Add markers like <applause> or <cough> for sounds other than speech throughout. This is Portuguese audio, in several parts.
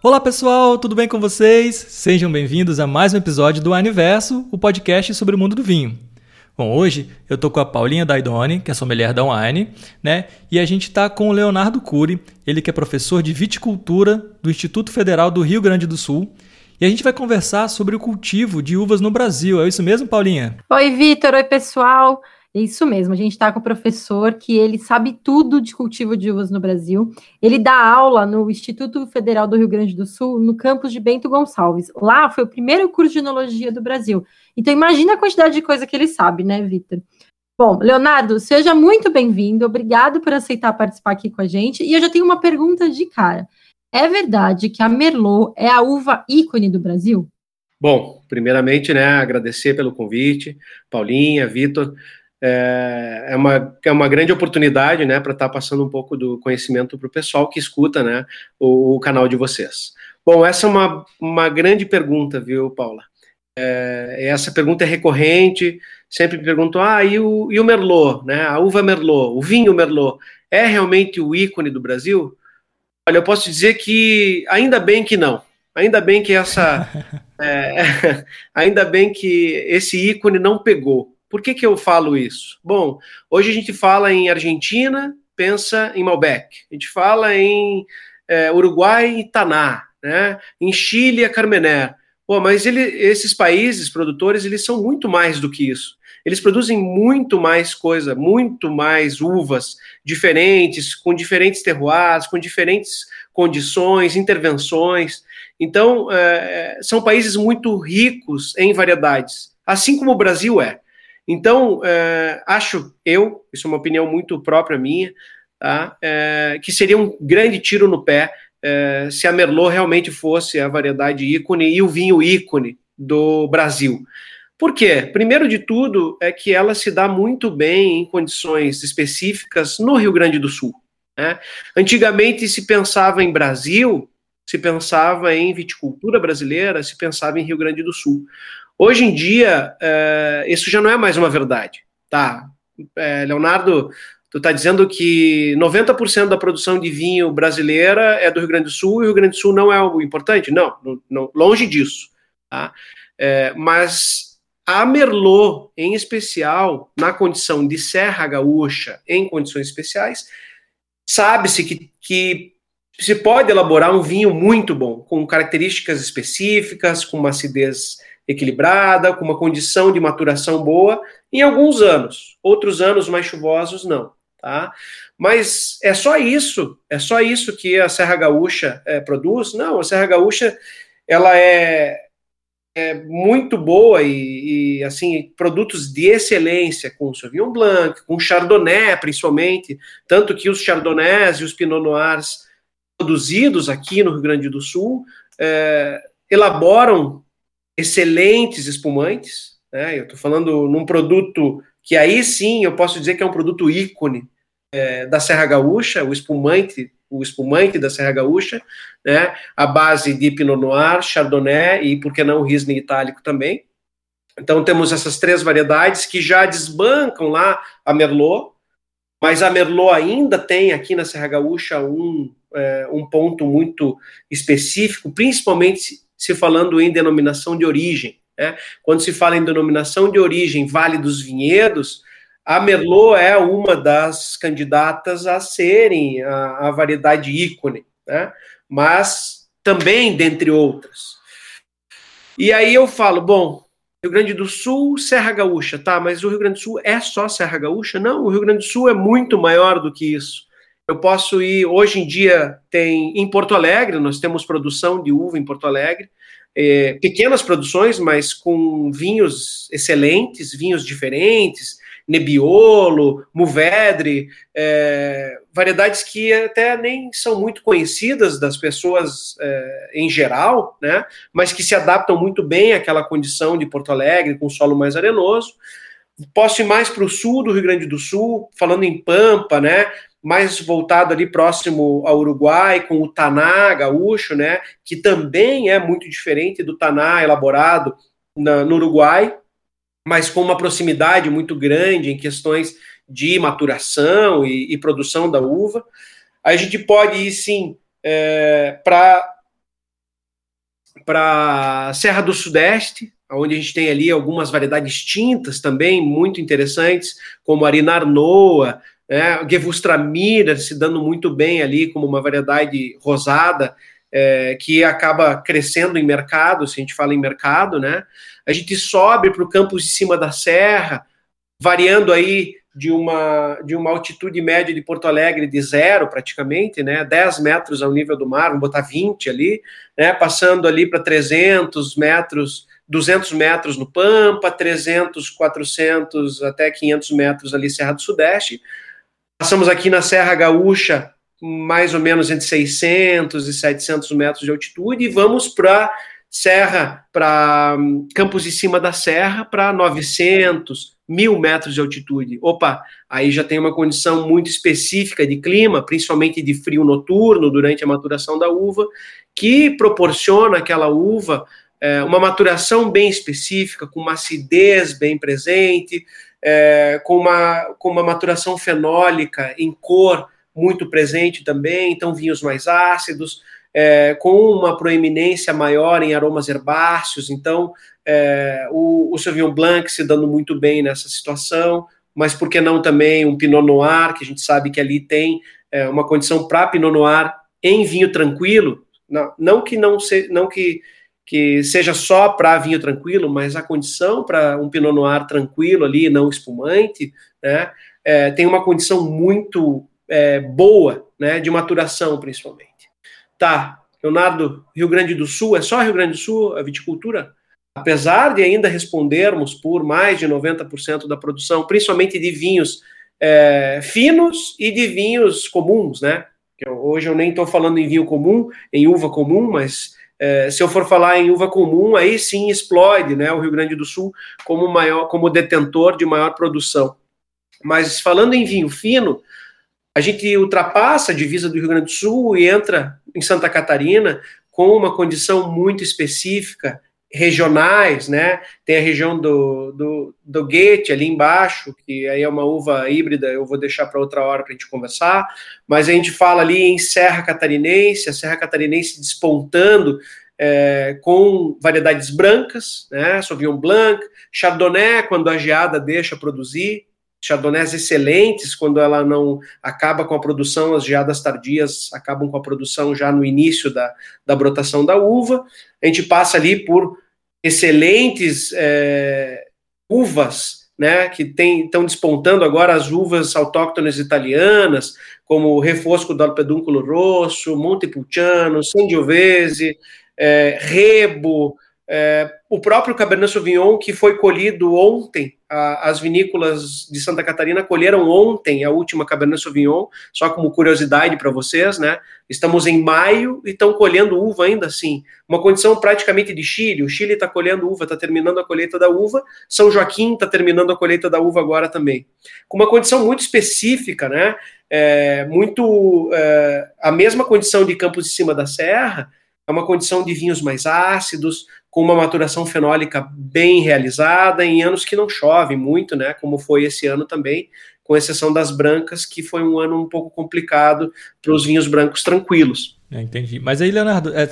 Olá pessoal, tudo bem com vocês? Sejam bem-vindos a mais um episódio do Aniverso, o podcast sobre o mundo do vinho. Bom, hoje eu tô com a Paulinha Daidoni, que é sommelier da Wine, né? E a gente tá com o Leonardo Cury, ele que é professor de viticultura do Instituto Federal do Rio Grande do Sul. E a gente vai conversar sobre o cultivo de uvas no Brasil. É isso mesmo, Paulinha? Oi, Vitor. Oi, pessoal. É isso mesmo, a gente está com o professor que ele sabe tudo de cultivo de uvas no Brasil. Ele dá aula no Instituto Federal do Rio Grande do Sul, no campus de Bento Gonçalves. Lá foi o primeiro curso de enologia do Brasil. Então imagina a quantidade de coisa que ele sabe, né, Vitor? Bom, Leonardo, seja muito bem-vindo. Obrigado por aceitar participar aqui com a gente. E eu já tenho uma pergunta de cara. É verdade que a Merlot é a uva ícone do Brasil? Bom, primeiramente, né, agradecer pelo convite, Paulinha, Vitor é, é, uma, é uma grande oportunidade, né, para estar tá passando um pouco do conhecimento para o pessoal que escuta, né, o, o, canal de vocês. Bom, essa é uma, uma grande pergunta, viu, Paula? É, essa pergunta é recorrente, sempre me perguntam, ah, e o, e o Merlot, né, a uva Merlot, o vinho Merlot, é realmente o ícone do Brasil? Olha, eu posso dizer que ainda bem que não, ainda bem que essa, <laughs> é, <laughs> ainda bem que esse ícone não pegou, por que, que eu falo isso? Bom, hoje a gente fala em Argentina, pensa em Malbec. A gente fala em é, Uruguai, Taná, né? Em Chile, a Carmener. Pô, mas ele, esses países produtores, eles são muito mais do que isso. Eles produzem muito mais coisa, muito mais uvas diferentes, com diferentes terroirs, com diferentes condições, intervenções. Então, é, são países muito ricos em variedades, assim como o Brasil é. Então, é, acho eu, isso é uma opinião muito própria minha, tá? É, que seria um grande tiro no pé é, se a Merlot realmente fosse a variedade ícone e o vinho ícone do Brasil. Por quê? Primeiro de tudo é que ela se dá muito bem em condições específicas no Rio Grande do Sul. Né? Antigamente se pensava em Brasil, se pensava em viticultura brasileira, se pensava em Rio Grande do Sul. Hoje em dia, é, isso já não é mais uma verdade. Tá, é, Leonardo, tu está dizendo que 90% da produção de vinho brasileira é do Rio Grande do Sul e o Rio Grande do Sul não é algo importante? Não, não, não longe disso. Tá? É, mas a Merlot, em especial, na condição de Serra Gaúcha, em condições especiais, sabe-se que, que se pode elaborar um vinho muito bom, com características específicas, com uma acidez equilibrada, com uma condição de maturação boa, em alguns anos. Outros anos mais chuvosos, não. Tá? Mas é só isso, é só isso que a Serra Gaúcha é, produz? Não, a Serra Gaúcha ela é, é muito boa e, e, assim produtos de excelência com Sauvignon Blanc, com Chardonnay principalmente, tanto que os Chardonnays e os Pinot Noirs produzidos aqui no Rio Grande do Sul é, elaboram excelentes espumantes. Né? Eu estou falando num produto que aí sim eu posso dizer que é um produto ícone é, da Serra Gaúcha, o espumante, o espumante da Serra Gaúcha, né? A base de Pinot Noir, Chardonnay e por que não Riesling itálico também. Então temos essas três variedades que já desbancam lá a Merlot, mas a Merlot ainda tem aqui na Serra Gaúcha um, é, um ponto muito específico, principalmente se falando em denominação de origem. Né? Quando se fala em denominação de origem Vale dos Vinhedos, a Merlot é uma das candidatas a serem a, a variedade ícone, né? mas também dentre outras. E aí eu falo, bom, Rio Grande do Sul, Serra Gaúcha, tá, mas o Rio Grande do Sul é só Serra Gaúcha? Não, o Rio Grande do Sul é muito maior do que isso. Eu posso ir, hoje em dia tem em Porto Alegre, nós temos produção de uva em Porto Alegre, é, pequenas produções, mas com vinhos excelentes, vinhos diferentes, Nebbiolo, Mourvedre, é, variedades que até nem são muito conhecidas das pessoas é, em geral, né, mas que se adaptam muito bem àquela condição de Porto Alegre, com solo mais arenoso. Posso ir mais para o sul do Rio Grande do Sul, falando em Pampa, né? Mais voltado ali próximo ao Uruguai, com o Taná gaúcho, né, que também é muito diferente do Taná elaborado na, no Uruguai, mas com uma proximidade muito grande em questões de maturação e, e produção da uva. A gente pode ir sim é, para para Serra do Sudeste, onde a gente tem ali algumas variedades tintas também muito interessantes, como Arinar Noa, né, Gewürztraminer se dando muito bem ali como uma variedade rosada, é, que acaba crescendo em mercado, se a gente fala em mercado, né? A gente sobe para o campus de cima da serra, variando aí de uma, de uma altitude média de Porto Alegre de zero, praticamente, né? 10 metros ao nível do mar, vamos botar 20 ali, né? Passando ali para 300 metros 200 metros no Pampa, 300, 400 até 500 metros ali Serra do Sudeste. Passamos aqui na Serra Gaúcha, mais ou menos entre 600 e 700 metros de altitude, e vamos para Serra, para hum, Campos de Cima da Serra, para 900, mil metros de altitude. Opa, aí já tem uma condição muito específica de clima, principalmente de frio noturno durante a maturação da uva, que proporciona aquela uva é, uma maturação bem específica, com uma acidez bem presente, é, com, uma, com uma maturação fenólica em cor muito presente também, então vinhos mais ácidos, é, com uma proeminência maior em aromas herbáceos, então é, o, o Sauvignon Blanc se dando muito bem nessa situação, mas por que não também um Pinot Noir, que a gente sabe que ali tem é, uma condição para Pinot Noir em vinho tranquilo, não, não que não, se, não que que seja só para vinho tranquilo, mas a condição para um Pinot Noir tranquilo ali, não espumante, né, é, tem uma condição muito é, boa, né, de maturação principalmente. Tá, Leonardo, Rio Grande do Sul, é só Rio Grande do Sul a viticultura? Apesar de ainda respondermos por mais de 90% da produção, principalmente de vinhos é, finos e de vinhos comuns, né? Hoje eu nem estou falando em vinho comum, em uva comum, mas é, se eu for falar em uva comum, aí sim explode né, o Rio Grande do Sul como maior, como detentor de maior produção. Mas falando em vinho fino, a gente ultrapassa a divisa do Rio Grande do Sul e entra em Santa Catarina com uma condição muito específica regionais, né? Tem a região do, do, do Goethe ali embaixo, que aí é uma uva híbrida, eu vou deixar para outra hora para a gente conversar, mas a gente fala ali em Serra Catarinense, a Serra Catarinense despontando é, com variedades brancas, né? Sauvignon Blanc, Chardonnay, quando a geada deixa produzir, chardonnays excelentes quando ela não acaba com a produção, as geadas tardias acabam com a produção já no início da, da brotação da uva. A gente passa ali por excelentes é, uvas, né, que estão despontando agora as uvas autóctones italianas, como o Refosco do Pedúnculo Rosso, Montepulciano, Sangiovese, é, Rebo, é, o próprio Cabernet Sauvignon, que foi colhido ontem, as vinícolas de Santa Catarina colheram ontem a última Cabernet Sauvignon, só como curiosidade para vocês, né? Estamos em maio e estão colhendo uva ainda assim. Uma condição praticamente de Chile. O Chile está colhendo uva, está terminando a colheita da uva. São Joaquim está terminando a colheita da uva agora também. Com uma condição muito específica, né? É, muito. É, a mesma condição de Campos de Cima da Serra, é uma condição de vinhos mais ácidos, com uma maturação fenólica bem realizada, em anos que não chove muito, né, como foi esse ano também, com exceção das brancas, que foi um ano um pouco complicado para os vinhos brancos tranquilos. É, entendi. Mas aí, Leonardo, é,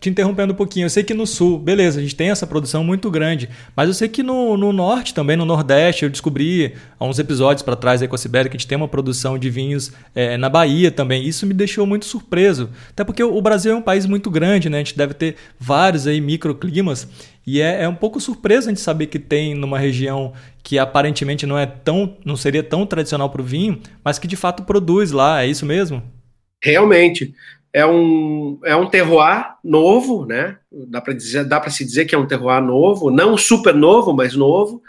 te interrompendo um pouquinho, eu sei que no sul, beleza, a gente tem essa produção muito grande, mas eu sei que no, no norte também, no nordeste, eu descobri há uns episódios para trás aí com a Sibéria que a gente tem uma produção de vinhos é, na Bahia também. Isso me deixou muito surpreso, até porque o Brasil é um país muito grande, né? A gente deve ter vários aí microclimas e é, é um pouco surpreso a gente saber que tem numa região que aparentemente não é tão, não seria tão tradicional para o vinho, mas que de fato produz lá. É isso mesmo? Realmente é um, é um terroir novo, né? Dá para se dizer que é um terroir novo, não super novo, mas novo,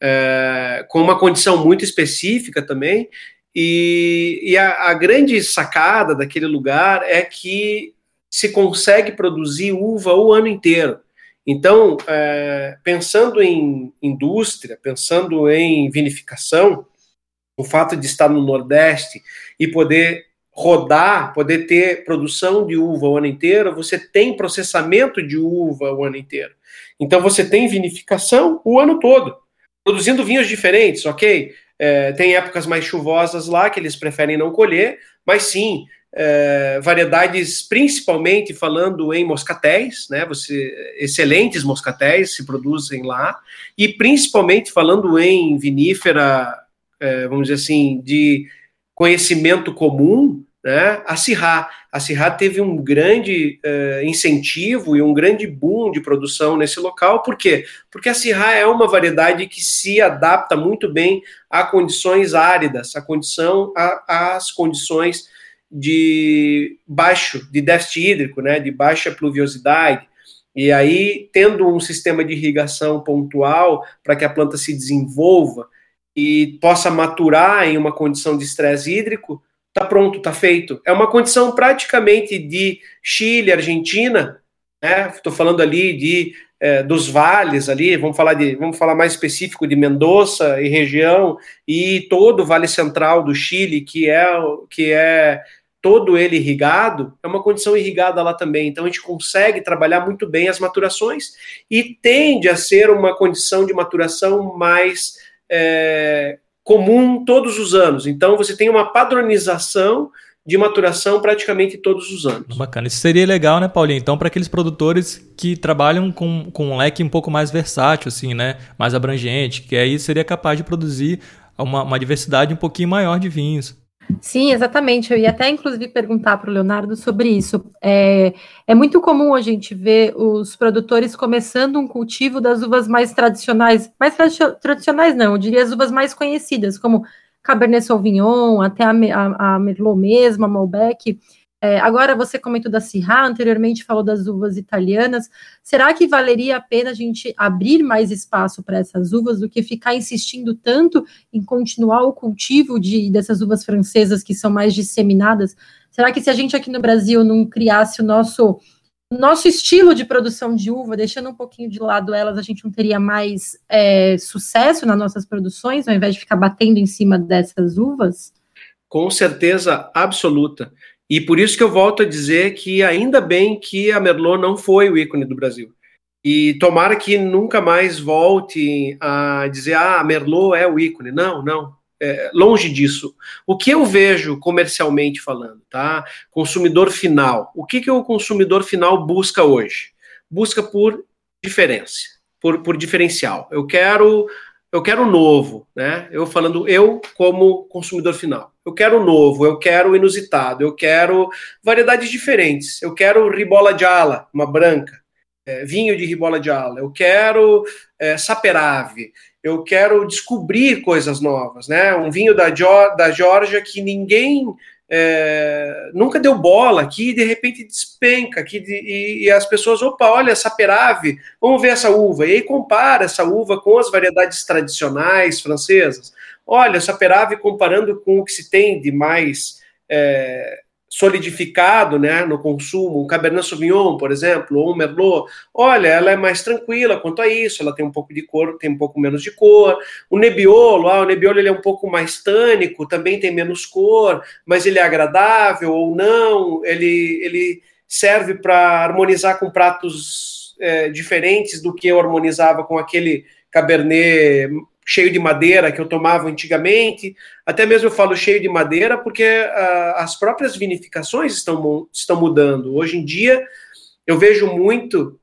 é, com uma condição muito específica também. E, e a, a, grande sacada daquele lugar é que se consegue produzir uva o ano inteiro. Então, é, pensando em indústria, pensando em vinificação, o fato de estar no Nordeste e poder rodar, poder ter produção de uva o ano inteiro, você tem processamento de uva o ano inteiro. Então você tem vinificação o ano todo, produzindo vinhos diferentes, ok? É, tem épocas mais chuvosas lá que eles preferem não colher, mas sim, é, variedades, principalmente falando em moscatéis, né? Você, excelentes moscatéis se produzem lá, e principalmente falando em vinífera, é, vamos dizer assim, de conhecimento comum, né? A Sirá. A Sirá teve um grande uh, incentivo e um grande boom de produção nesse local. Por quê? Porque a Sirá é uma variedade que se adapta muito bem a condições áridas, a condição, a, condições de baixo, de déficit hídrico, né? De baixa pluviosidade. E aí, tendo um sistema de irrigação pontual para que a planta se desenvolva e possa maturar em uma condição de estresse hídrico, tá pronto, tá feito. É uma condição praticamente de Chile, Argentina, né? Estou falando ali de é, dos vales ali, vamos falar de, vamos falar mais específico de Mendoza e região e todo o Vale Central do Chile, que é que é todo ele irrigado, é uma condição irrigada lá também. Então a gente consegue trabalhar muito bem as maturações e tende a ser uma condição de maturação mais é, comum todos os anos. Então você tem uma padronização de maturação praticamente todos os anos. Bacana. Isso seria legal, né, Paulinho? Então, para aqueles produtores que trabalham com, com um leque um pouco mais versátil, assim, né? Mais abrangente, que aí seria capaz de produzir uma, uma diversidade um pouquinho maior de vinhos. Sim, exatamente. Eu ia até, inclusive, perguntar para o Leonardo sobre isso. É, é muito comum a gente ver os produtores começando um cultivo das uvas mais tradicionais, mais tradicionais não, eu diria as uvas mais conhecidas, como Cabernet Sauvignon, até a, a, a Merlot mesmo, a Malbec, é, agora você comentou da Syrah, anteriormente falou das uvas italianas. Será que valeria a pena a gente abrir mais espaço para essas uvas do que ficar insistindo tanto em continuar o cultivo de, dessas uvas francesas que são mais disseminadas? Será que se a gente aqui no Brasil não criasse o nosso nosso estilo de produção de uva, deixando um pouquinho de lado elas, a gente não teria mais é, sucesso nas nossas produções, ao invés de ficar batendo em cima dessas uvas? Com certeza absoluta. E por isso que eu volto a dizer que ainda bem que a Merlot não foi o ícone do Brasil. E tomara que nunca mais volte a dizer, ah, a Merlot é o ícone. Não, não. É, longe disso. O que eu vejo comercialmente falando, tá? Consumidor final. O que, que o consumidor final busca hoje? Busca por diferença, por, por diferencial. Eu quero eu quero novo, né? Eu falando eu como consumidor final. Eu quero novo, eu quero inusitado, eu quero variedades diferentes. Eu quero ribola de ala, uma branca, é, vinho de ribola de ala. Eu quero é, saperave. Eu quero descobrir coisas novas, né? Um vinho da, da Georgia que ninguém é, nunca deu bola, que de repente despenca, que de, e, e, as pessoas, opa, olha essa perave, vamos ver essa uva, e aí compara essa uva com as variedades tradicionais francesas. Olha, essa perave comparando com o que se tem de mais é, solidificado né, no consumo, um Cabernet Sauvignon, por exemplo, ou um Merlot, olha, ela é mais tranquila quanto a isso, ela tem um pouco de cor, tem um pouco menos de cor. O Nebbiolo, ah, o Nebbiolo ele é um pouco mais tânico, também tem menos cor, mas ele é agradável ou não, ele, ele serve para harmonizar com pratos é, diferentes do que eu harmonizava com aquele Cabernet cheio de madeira que eu tomava antigamente. Até mesmo eu falo cheio de madeira porque uh, as próprias vinificações estão, estão mudando. Hoje em dia, eu vejo muito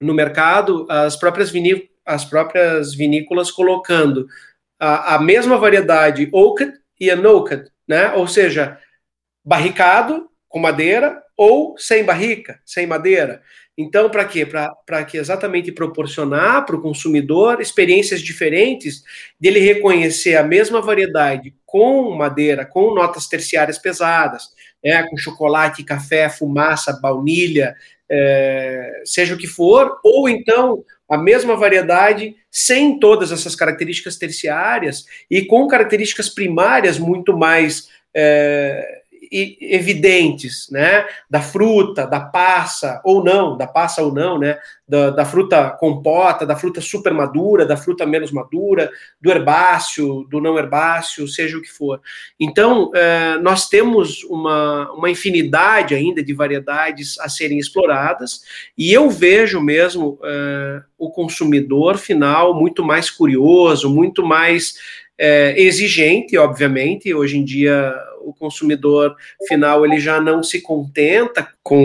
no mercado as próprias, viní as próprias vinícolas colocando a, a mesma variedade oaked e unoked, né? Ou seja, barricado com madeira ou sem barrica, sem madeira. Então, para quê? Para que exatamente proporcionar para o consumidor experiências diferentes dele reconhecer a mesma variedade com madeira, com notas terciárias pesadas, né, com chocolate, café, fumaça, baunilha, é, seja o que for, ou então a mesma variedade sem todas essas características terciárias e com características primárias muito mais é, evidentes, né, da fruta, da passa ou não, da passa ou não, né, da, da, fruta compota, da fruta super madura, da fruta menos madura, do herbáceo, do não herbáceo, seja o que for. Então, é, nós temos uma, uma infinidade ainda de variedades a serem exploradas, e eu vejo mesmo é, o consumidor final muito mais curioso, muito mais é, exigente, obviamente. Hoje em dia, o consumidor final ele já não se contenta com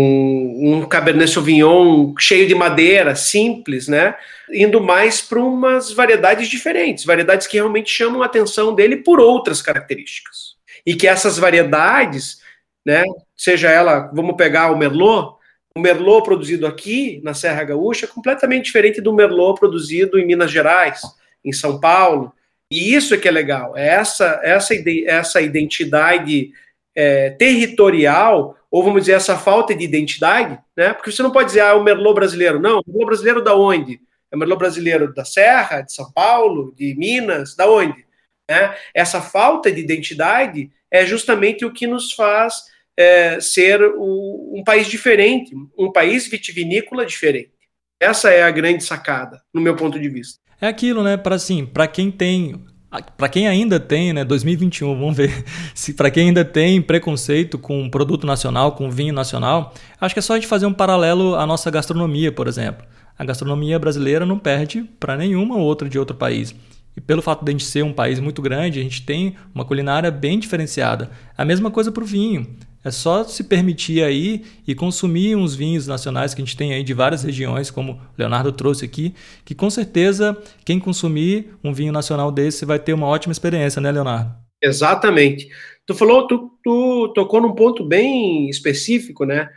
um Cabernet Sauvignon cheio de madeira, simples, né? Indo mais para umas variedades diferentes, variedades que realmente chamam a atenção dele por outras características. E que essas variedades, né, seja ela, vamos pegar o Merlot, o Merlot produzido aqui na Serra Gaúcha é completamente diferente do Merlot produzido em Minas Gerais, em São Paulo, e isso é que é legal, é essa, essa, essa identidade é, territorial, ou vamos dizer, essa falta de identidade, né? Porque você não pode dizer, ah, o Merlot brasileiro. Não, o Merlot brasileiro da onde? É o Merlot brasileiro da Serra, de São Paulo, de Minas, da onde? Né? Essa falta de identidade é justamente o que nos faz é, ser o, um país diferente, um país vitivinícola diferente. Essa é a grande sacada, no meu ponto de vista. É aquilo, né? Para assim, para quem tem para quem ainda tem, né, 2021, vamos ver, <laughs> se para quem ainda tem preconceito com produto nacional, com vinho nacional, acho que é só a gente fazer um paralelo à nossa gastronomia, por exemplo. A gastronomia brasileira não perde para nenhuma outra de outro país. E pelo fato de a gente ser um país muito grande, a gente tem uma culinária bem diferenciada. A mesma coisa para o vinho. É só se permitir aí e consumir uns vinhos nacionais que a gente tem aí de várias regiões, como o Leonardo trouxe aqui, que com certeza quem consumir um vinho nacional desse vai ter uma ótima experiência, né, Leonardo? Exatamente. Tu falou, tu, tu tocou num ponto bem específico, né?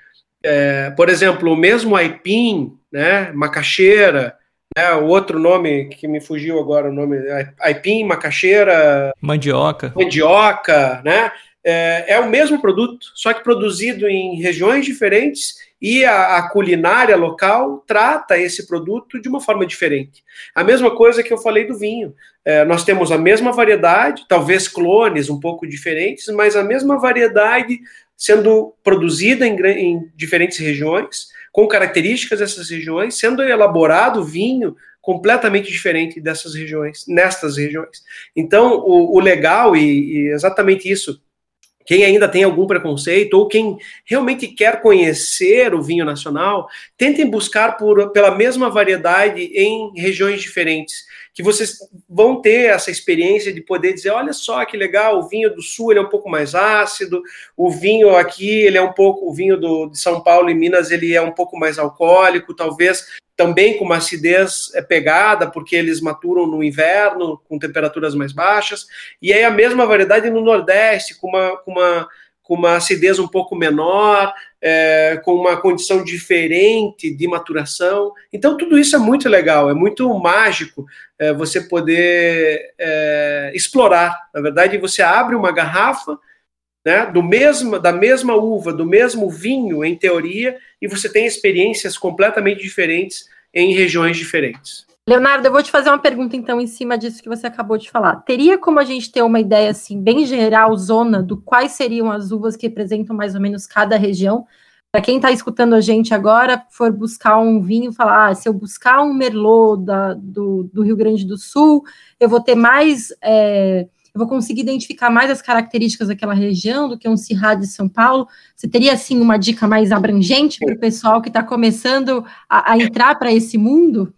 É, por exemplo, o mesmo aipim, né, macaxeira, né, o outro nome que me fugiu agora, o nome aipim, macaxeira, mandioca, mandioca, né? É, é o mesmo produto, só que produzido em regiões diferentes e a, a, culinária local trata esse produto de uma forma diferente. A mesma coisa que eu falei do vinho. É, nós temos a mesma variedade, talvez clones um pouco diferentes, mas a mesma variedade sendo produzida em, em diferentes regiões, com características dessas regiões, sendo elaborado vinho completamente diferente dessas regiões, nestas regiões. Então, o, o legal, e, e exatamente isso quem ainda tem algum preconceito ou quem realmente quer conhecer o vinho nacional, tentem buscar por, pela mesma variedade em regiões diferentes, que vocês vão ter essa experiência de poder dizer, olha só que legal, o vinho do sul ele é um pouco mais ácido, o vinho aqui ele é um pouco, o vinho do, de São Paulo e Minas ele é um pouco mais alcoólico, talvez também com uma acidez é, pegada, porque eles maturam no inverno, com temperaturas mais baixas, e aí a mesma variedade no Nordeste, com uma, com uma, com uma acidez um pouco menor, é, com uma condição diferente de maturação. Então, tudo isso é muito legal, é muito mágico é, você poder é, explorar. Na verdade, você abre uma garrafa né, do mesmo, da mesma uva, do mesmo vinho, em teoria, e você tem experiências completamente diferentes em regiões diferentes. Leonardo, eu vou te fazer uma pergunta então em cima disso que você acabou de falar. Teria como a gente ter uma ideia assim bem geral, zona, do quais seriam as uvas que representam mais ou menos cada região? Para quem está escutando a gente agora, for buscar um vinho, falar, ah, se eu buscar um Merlot da, do, do Rio Grande do Sul, eu vou ter mais é, eu vou conseguir identificar mais as características daquela região do que um Cirrá de São Paulo. Você teria, assim, uma dica mais abrangente para o pessoal que está começando a, a entrar para esse mundo?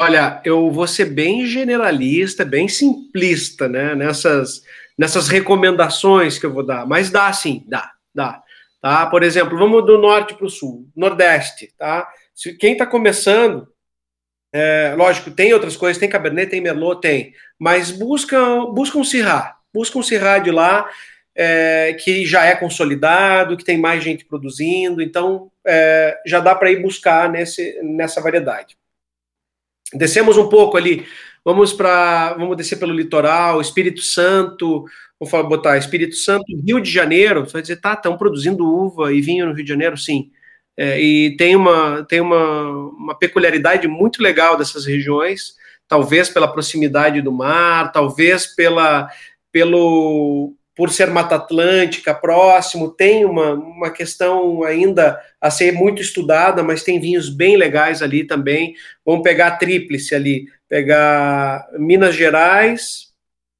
Olha, eu vou ser bem generalista, bem simplista, né, nessas, nessas recomendações que eu vou dar, mas dá sim, dá, dá. Tá? Por exemplo, vamos do norte para o sul, nordeste, tá? Se quem está começando, é, lógico, tem outras coisas, tem Cabernet, tem Merlot, tem, mas buscam, buscam Syrah, buscam Syrah de lá, é, que já é consolidado, que tem mais gente produzindo, então é, já dá para ir buscar nesse, nessa variedade. Descemos um pouco ali, vamos para, vamos descer pelo litoral, Espírito Santo, vou botar Espírito Santo, Rio de Janeiro, você vai dizer, tá, estão produzindo uva e vinho no Rio de Janeiro? Sim. É, e tem, uma, tem uma, uma peculiaridade muito legal dessas regiões, talvez pela proximidade do mar, talvez pela, pelo, por ser Mata Atlântica próximo, tem uma, uma questão ainda a ser muito estudada, mas tem vinhos bem legais ali também. Vamos pegar a tríplice ali, pegar Minas Gerais,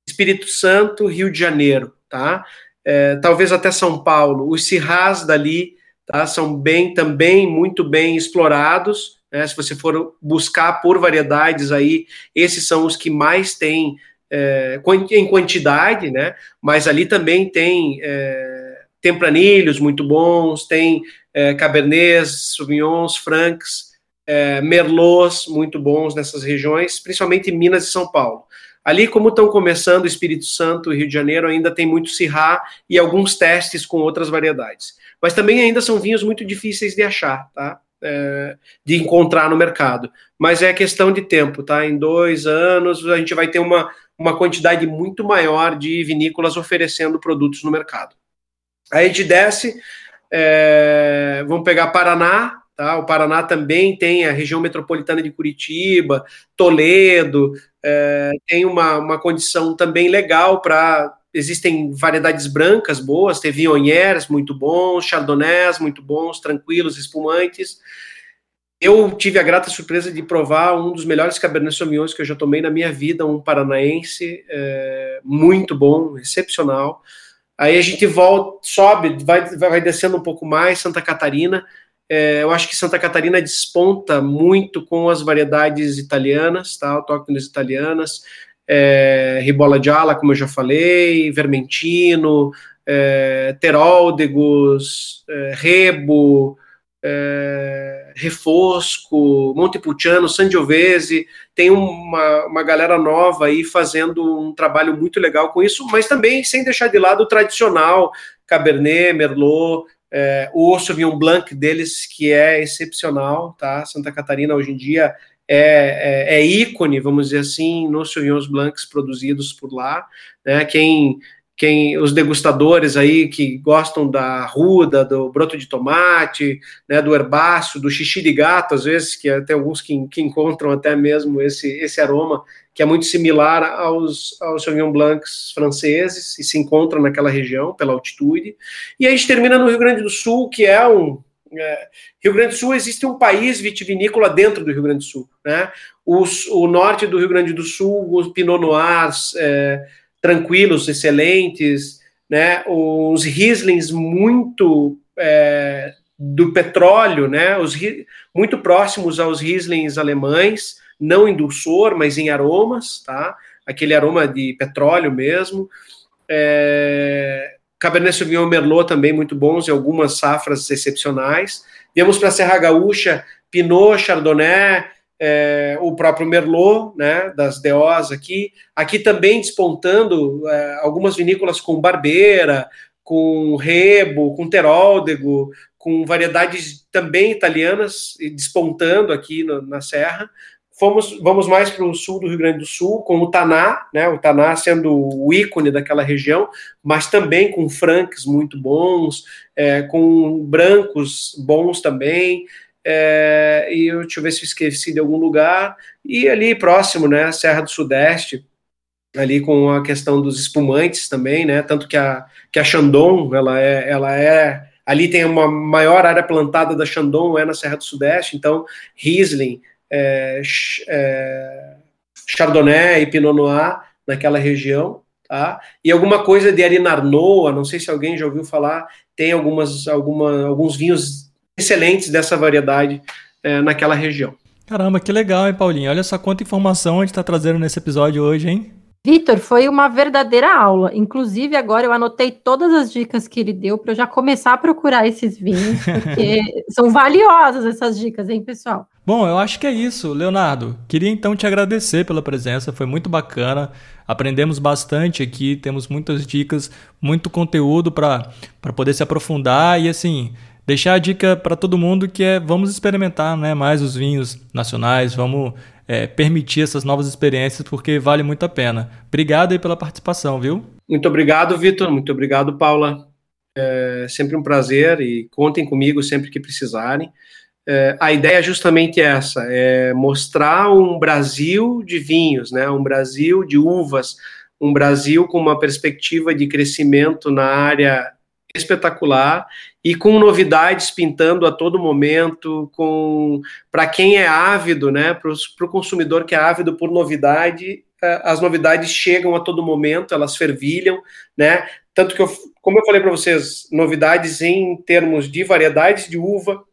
Espírito Santo, Rio de Janeiro, tá? É, talvez até São Paulo. Os Cirrás dali tá? são bem também muito bem explorados. Né? Se você for buscar por variedades aí, esses são os que mais têm é, em quantidade, né? Mas ali também tem é, tempranilhos muito bons, tem é, cabernets, sauvignons, francs, é, merlots muito bons nessas regiões, principalmente em Minas e São Paulo. Ali, como estão começando Espírito Santo e Rio de Janeiro, ainda tem muito Syrah e alguns testes com outras variedades. Mas também ainda são vinhos muito difíceis de achar, tá? É, de encontrar no mercado. Mas é questão de tempo, tá? Em dois anos a gente vai ter uma, uma quantidade muito maior de vinícolas oferecendo produtos no mercado. Aí a gente desce, é, vamos pegar Paraná, Tá? O Paraná também tem a região metropolitana de Curitiba, Toledo, é, tem uma, uma condição também legal para. Existem variedades brancas boas, tem Viogniers muito bons, Chardonnays muito bons, tranquilos, espumantes. Eu tive a grata surpresa de provar um dos melhores Cabernet Sauvignons que eu já tomei na minha vida, um paranaense, é, muito bom, excepcional. Aí a gente volta, sobe, vai, vai descendo um pouco mais, Santa Catarina, é, eu acho que Santa Catarina desponta muito com as variedades italianas, tá? autóctones italianas, é, Ribola Gialla, como eu já falei, Vermentino, é, Teróldegos, é, Rebo, é, Refosco, Montepulciano, Sangiovese, tem uma, uma galera nova aí fazendo um trabalho muito legal com isso, mas também sem deixar de lado o tradicional, Cabernet, Merlot, é, o Sauvignon Blanc deles, que é excepcional, tá? Santa Catarina hoje em dia é, é, é ícone, vamos dizer assim, nos Sauvignons Blancs produzidos por lá, né? Quem quem os degustadores aí que gostam da ruda, do broto de tomate, né, do herbáceo, do xixi de gato, às vezes, que tem alguns que, que encontram até mesmo esse, esse aroma, que é muito similar aos, aos Sauvignon Blancs franceses, e se encontram naquela região, pela altitude. E a gente termina no Rio Grande do Sul, que é um... É, Rio Grande do Sul existe um país vitivinícola dentro do Rio Grande do Sul, né? Os, o norte do Rio Grande do Sul, os Pinot Noirs, é, tranquilos, excelentes, né? Os Rieslings muito é, do petróleo, né? Os muito próximos aos Rieslings alemães, não em dulçor, mas em aromas, tá? Aquele aroma de petróleo mesmo. É, Cabernet Sauvignon Merlot também muito bons e algumas safras excepcionais. Viemos para a Serra Gaúcha, Pinot, Chardonnay, é, o próprio Merlot, né, das DOs aqui. Aqui também despontando é, algumas vinícolas com Barbeira, com Rebo, com Teróldego, com variedades também italianas despontando aqui no, na Serra. Fomos, vamos mais para o sul do Rio Grande do Sul, com o Taná, né, o Taná sendo o ícone daquela região, mas também com franques muito bons, é, com brancos bons também, é, e eu, deixa eu ver se esqueci de algum lugar, e ali próximo, né, Serra do Sudeste, ali com a questão dos espumantes também, né, tanto que a, que a Chandon, ela é, ela é, ali tem uma maior área plantada da Chandon, é na Serra do Sudeste, então Riesling, é, é, Chardonnay e Pinot Noir naquela região, tá? E alguma coisa de Arinarnoa, não sei se alguém já ouviu falar, tem algumas, alguma, alguns vinhos excelentes dessa variedade é, naquela região. Caramba, que legal, hein, Paulinho? Olha só quanta informação a gente está trazendo nesse episódio hoje, hein? Vitor, foi uma verdadeira aula. Inclusive, agora eu anotei todas as dicas que ele deu para eu já começar a procurar esses vinhos, <laughs> porque são valiosas essas dicas, hein, pessoal? Bom, eu acho que é isso, Leonardo. Queria então te agradecer pela presença, foi muito bacana. Aprendemos bastante aqui, temos muitas dicas, muito conteúdo para poder se aprofundar e assim deixar a dica para todo mundo que é vamos experimentar né, mais os vinhos nacionais, vamos é, permitir essas novas experiências porque vale muito a pena. Obrigado aí pela participação, viu? Muito obrigado, Vitor. Muito obrigado, Paula. É sempre um prazer e contem comigo sempre que precisarem. É, a ideia é justamente essa: é mostrar um Brasil de vinhos, né? Um Brasil de uvas, um Brasil com uma perspectiva de crescimento na área espetacular e com novidades pintando a todo momento, com para quem é ávido, né, para o consumidor que é ávido por novidade, é, as novidades chegam a todo momento, elas fervilham, né? Tanto que eu, como eu falei para vocês, novidades em termos de variedades de uva,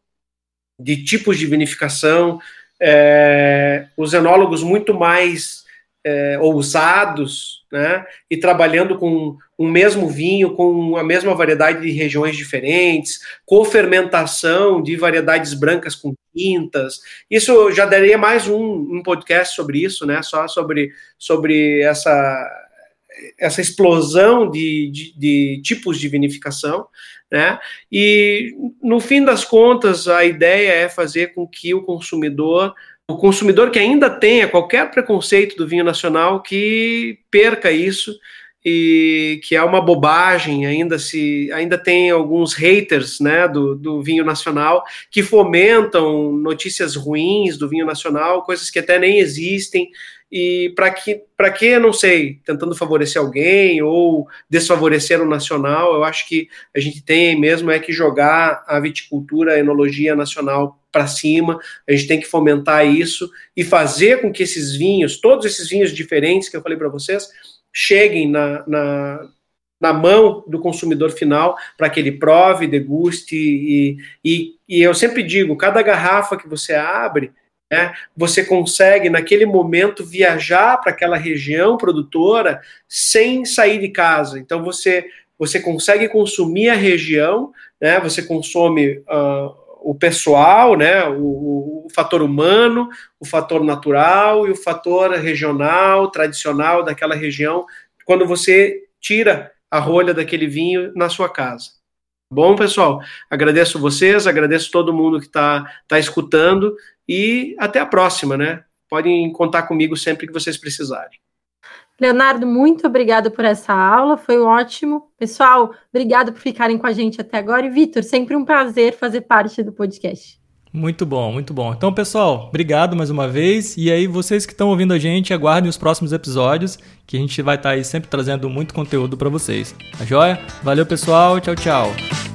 de tipos de vinificação, é, os enólogos muito mais é, ousados, né? E trabalhando com um mesmo vinho, com a mesma variedade de regiões diferentes, co-fermentação de variedades brancas com tintas. Isso já daria mais um, um podcast sobre isso, né? Só sobre, sobre essa essa explosão de, de, de, tipos de vinificação, né? E no fim das contas, a ideia é fazer com que o consumidor o consumidor que ainda tenha qualquer preconceito do vinho nacional que perca isso e que é uma bobagem ainda se ainda tem alguns haters né do, do vinho nacional que fomentam notícias ruins do vinho nacional coisas que até nem existem e para que, para que, não sei, tentando favorecer alguém ou desfavorecer o nacional, eu acho que a gente tem mesmo é que jogar a viticultura, a enologia nacional para cima, a gente tem que fomentar isso e fazer com que esses vinhos, todos esses vinhos diferentes que eu falei para vocês, cheguem na, na, na, mão do consumidor final para que ele prove, deguste e, e, e eu sempre digo, cada garrafa que você abre, né, você consegue, naquele momento, viajar para aquela região produtora sem sair de casa. Então, você, você consegue consumir a região, né, você consome uh, o pessoal, né, o, o, fator humano, o fator natural e o fator regional, tradicional daquela região, quando você tira a rolha daquele vinho na sua casa. Bom, pessoal, agradeço vocês, agradeço todo mundo que está tá escutando e até a próxima, né? Podem contar comigo sempre que vocês precisarem. Leonardo, muito obrigado por essa aula, foi ótimo. Pessoal, obrigado por ficarem com a gente até agora. E Vitor, sempre um prazer fazer parte do podcast. Muito bom, muito bom. Então, pessoal, obrigado mais uma vez. E aí, vocês que estão ouvindo a gente, aguardem os próximos episódios, que a gente vai estar tá aí sempre trazendo muito conteúdo para vocês. Tá joia? Valeu, pessoal. Tchau, tchau.